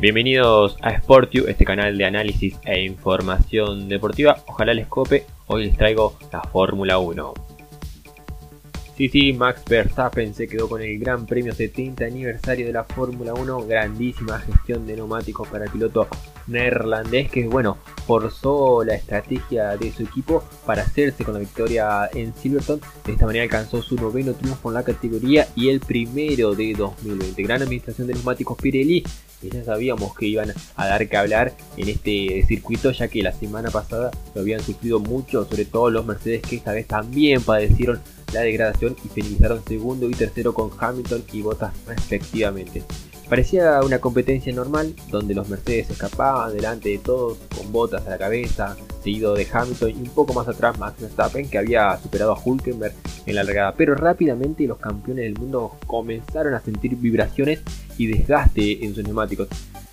Bienvenidos a SportU, este canal de análisis e información deportiva. Ojalá les cope. Hoy les traigo la Fórmula 1. Sí, sí, Max Verstappen se quedó con el Gran Premio 70 aniversario de la Fórmula 1. Grandísima gestión de neumáticos para el piloto neerlandés que, bueno, forzó la estrategia de su equipo para hacerse con la victoria en Silverton. De esta manera alcanzó su noveno triunfo en la categoría y el primero de 2020. Gran administración de neumáticos Pirelli que ya sabíamos que iban a dar que hablar en este circuito ya que la semana pasada lo habían sufrido mucho, sobre todo los Mercedes que esta vez también padecieron la degradación y finalizaron segundo y tercero con Hamilton y Bottas respectivamente. Parecía una competencia normal donde los Mercedes escapaban delante de todos con botas a la cabeza, seguido de Hamilton y un poco más atrás Max Verstappen que había superado a Hulkenberg en la largada. Pero rápidamente los campeones del mundo comenzaron a sentir vibraciones y desgaste en sus neumáticos.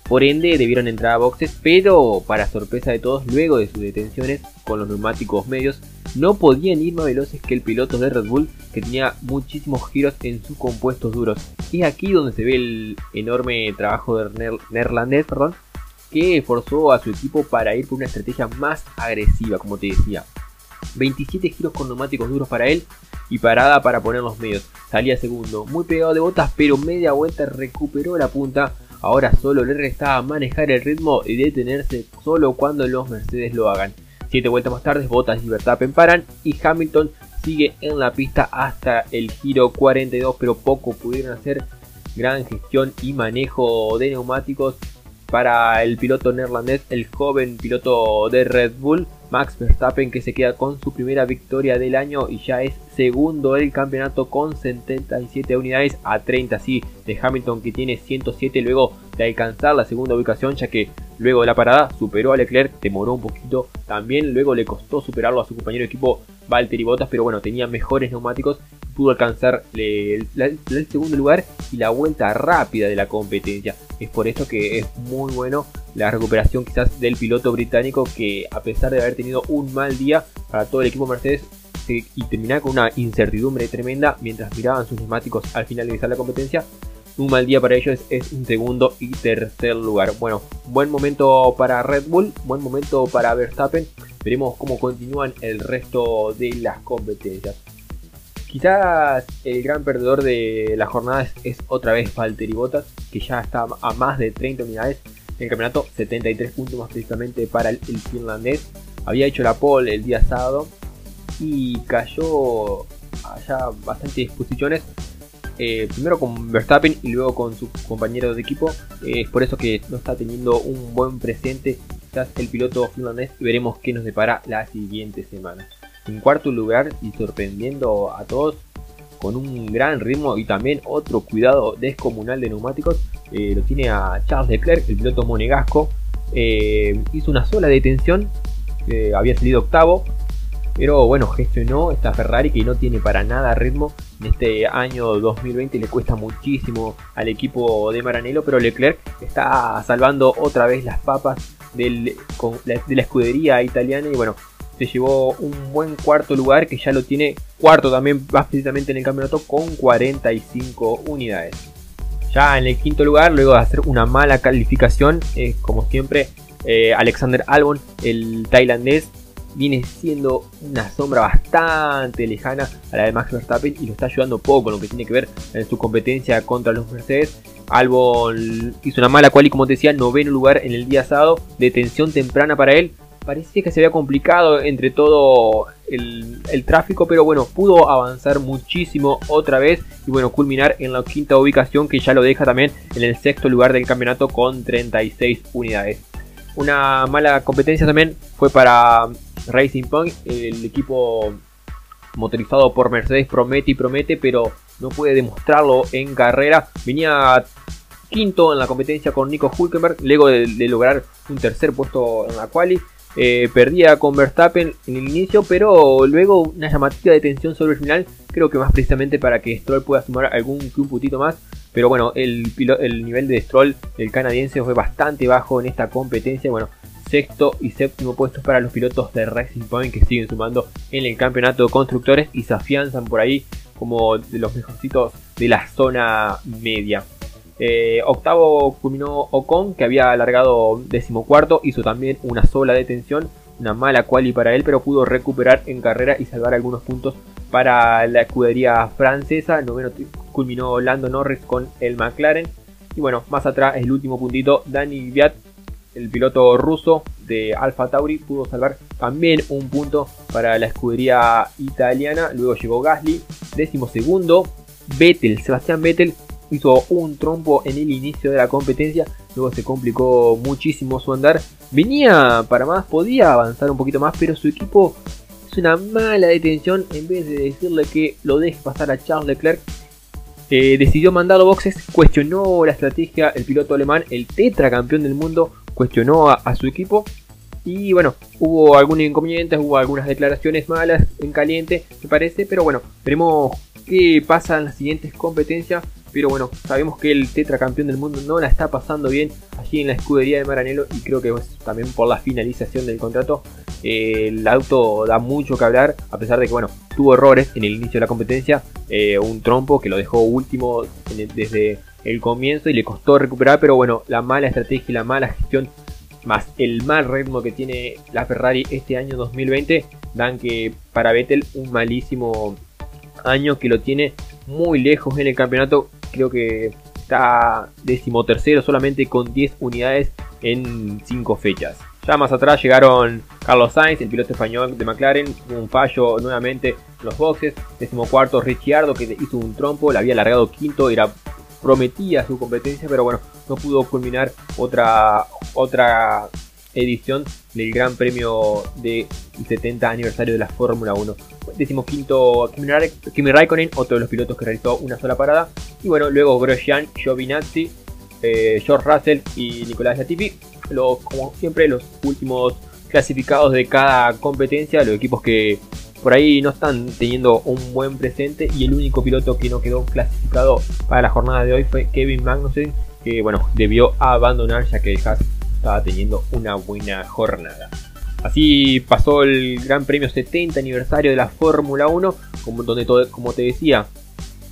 Por ende debieron entrar a boxes, pero para sorpresa de todos, luego de sus detenciones con los neumáticos medios, no podían ir más veloces que el piloto de Red Bull que tenía muchísimos giros en sus compuestos duros. Y aquí donde se ve el enorme trabajo del neerlandés, perdón, que forzó a su equipo para ir por una estrategia más agresiva, como te decía. 27 giros con neumáticos duros para él y parada para poner los medios. Salía segundo, muy pegado de botas, pero media vuelta recuperó la punta. Ahora solo le restaba manejar el ritmo y detenerse solo cuando los Mercedes lo hagan. Siete vueltas más tarde, Bottas y Verstappen paran y Hamilton sigue en la pista hasta el giro 42, pero poco pudieron hacer. Gran gestión y manejo de neumáticos para el piloto neerlandés, el joven piloto de Red Bull, Max Verstappen, que se queda con su primera victoria del año y ya es segundo del campeonato con 77 unidades a 30 sí, de Hamilton que tiene 107 luego de alcanzar la segunda ubicación ya que luego de la parada superó a Leclerc, demoró un poquito también, luego le costó superarlo a su compañero de equipo Valtteri Bottas, pero bueno, tenía mejores neumáticos pudo alcanzar el, segundo lugar y la vuelta rápida de la competencia. Es por eso que es muy bueno la recuperación quizás del piloto británico que a pesar de haber tenido un mal día para todo el equipo Mercedes y terminar con una incertidumbre tremenda mientras miraban sus neumáticos al finalizar la competencia, un mal día para ellos es un segundo y tercer lugar. Bueno, buen momento para Red Bull, buen momento para Verstappen. Veremos cómo continúan el resto de las competencias. Quizás el gran perdedor de la jornada es, otra vez Valtteri Bottas, que ya está a más de 30 unidades en el campeonato, 73 puntos más precisamente para el, finlandés. Había hecho la pole el día sábado y cayó allá bastantes posiciones. Eh, primero con Verstappen y luego con su compañero de equipo. es por eso que no está teniendo un buen presente quizás el piloto finlandés veremos qué nos depara la siguiente semana. En cuarto lugar y sorprendiendo a todos con un gran ritmo y también otro cuidado descomunal de neumáticos, eh, lo tiene a Charles Leclerc, el piloto monegasco. Eh, hizo una sola detención, había salido octavo, pero bueno, gestionó esta Ferrari que no tiene para nada ritmo. En este año 2020 le cuesta muchísimo al equipo de Maranello, pero Leclerc está salvando otra vez las papas de la escudería italiana y bueno, se llevó un buen cuarto lugar que ya lo tiene cuarto también más precisamente en el campeonato con 45 unidades. Ya en el quinto lugar, luego de hacer una mala calificación, como siempre, eh, Alexander Albon, el tailandés, viene siendo una sombra bastante lejana a la de Max Verstappen y lo está ayudando poco en lo que tiene que ver en su competencia contra los Mercedes. Albon hizo una mala cual y como te decía, noveno lugar en el día sábado, detención temprana para él, parecía que se había complicado entre todo el, tráfico, pero bueno, pudo avanzar muchísimo otra vez y bueno, culminar en la quinta ubicación que ya lo deja también en el sexto lugar del campeonato con 36 unidades. Una mala competencia también fue para Racing Point, el equipo motorizado por Mercedes promete y promete, pero no puede demostrarlo en carrera. Venía quinto en la competencia con Nico Hulkenberg, luego de, de lograr un tercer puesto en la quali. Eh, perdía con Verstappen en el inicio, pero luego una llamativa detención sobre el final, creo que más precisamente para que Stroll pueda sumar algún puntito más. Pero bueno, el, el nivel de Stroll, el canadiense, fue bastante bajo en esta competencia. Bueno, sexto y séptimo puestos para los pilotos de Racing Point que siguen sumando en el campeonato de constructores y se afianzan por ahí como de los mejorcitos de la zona media. Eh, octavo culminó Ocon, que había alargado decimocuarto, hizo también una sola detención, una mala quali para él, pero pudo recuperar en carrera y salvar algunos puntos para la escudería francesa. Noveno culminó Lando Norris con el McLaren. Y bueno, más atrás el último puntito, Dani Viat, el piloto ruso de Alfa Tauri, pudo salvar también un punto para la escudería italiana. Luego llegó Gasly, décimo segundo. Vettel, Sebastián Vettel hizo un trompo en el inicio de la competencia, luego se complicó muchísimo su andar. Venía para más, podía avanzar un poquito más, pero su equipo es una mala detención. En vez de decirle que lo deje pasar a Charles Leclerc, eh, decidió mandarlo boxes, cuestionó la estrategia, el piloto alemán, el tetracampeón del mundo, cuestionó a, su equipo. Y bueno, hubo algunos inconvenientes, hubo algunas declaraciones malas en caliente, me parece, pero bueno, veremos qué pasa en las siguientes competencias. Pero bueno, sabemos que el tetracampeón del mundo no la está pasando bien allí en la escudería de Maranello y creo que también por la finalización del contrato eh, el auto da mucho que hablar, a pesar de que bueno, tuvo errores en el inicio de la competencia, eh, un trompo que lo dejó último desde el comienzo y le costó recuperar, pero bueno, la mala estrategia y la mala gestión más el mal ritmo que tiene la Ferrari este año 2020 dan que para Vettel un malísimo año que lo tiene muy lejos en el campeonato creo que está decimotercero solamente con 10 unidades en 5 fechas. Ya más atrás llegaron Carlos Sainz, el piloto español de McLaren, un fallo nuevamente en los boxes. Decimocuarto Ricciardo que hizo un trompo, le había alargado quinto, era prometía su competencia, pero bueno, no pudo culminar otra, otra edición del Gran Premio del 70 aniversario de la Fórmula 1. Decimos quinto Kimi Raikkonen, otro de los pilotos que realizó una sola parada. Y bueno, luego Grosjean, Giovinazzi, eh, George Russell y Nicolás Latifi. como siempre, los últimos clasificados de cada competencia, los equipos que por ahí no están teniendo un buen presente y el único piloto que no quedó clasificado para la jornada de hoy fue Kevin Magnussen, que bueno, debió abandonar ya que el estaba teniendo una buena jornada. Así pasó el Gran Premio 70 aniversario de la Fórmula 1, como, donde como te decía,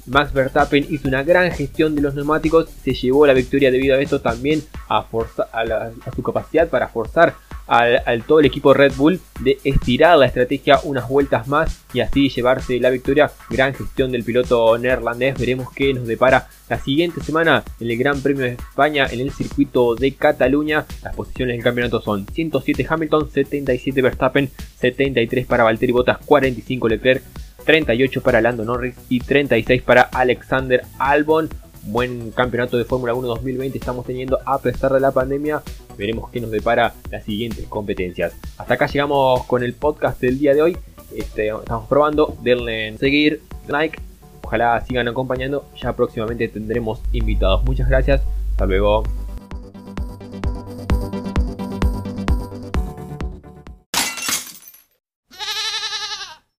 Max Verstappen hizo una gran gestión de los neumáticos, se llevó la victoria debido a esto también a, a su capacidad para forzar al, todo el equipo Red Bull de estirar la estrategia unas vueltas más y así llevarse la victoria. Gran gestión del piloto neerlandés. Veremos qué nos depara la siguiente semana en el Gran Premio de España en el circuito de Cataluña. Las posiciones del campeonato son 107 Hamilton, 77 Verstappen, 73 para Valtteri Bottas, 45 Leclerc. 38 para Lando Norris y 36 para Alexander Albon buen campeonato de Fórmula 1 2020 estamos teniendo a pesar de la pandemia. Veremos qué nos depara las siguientes competencias. Hasta acá llegamos con el podcast del día de hoy. Este, estamos probando, denle en seguir, like. Ojalá sigan acompañando. Ya próximamente tendremos invitados. Muchas gracias. Hasta luego.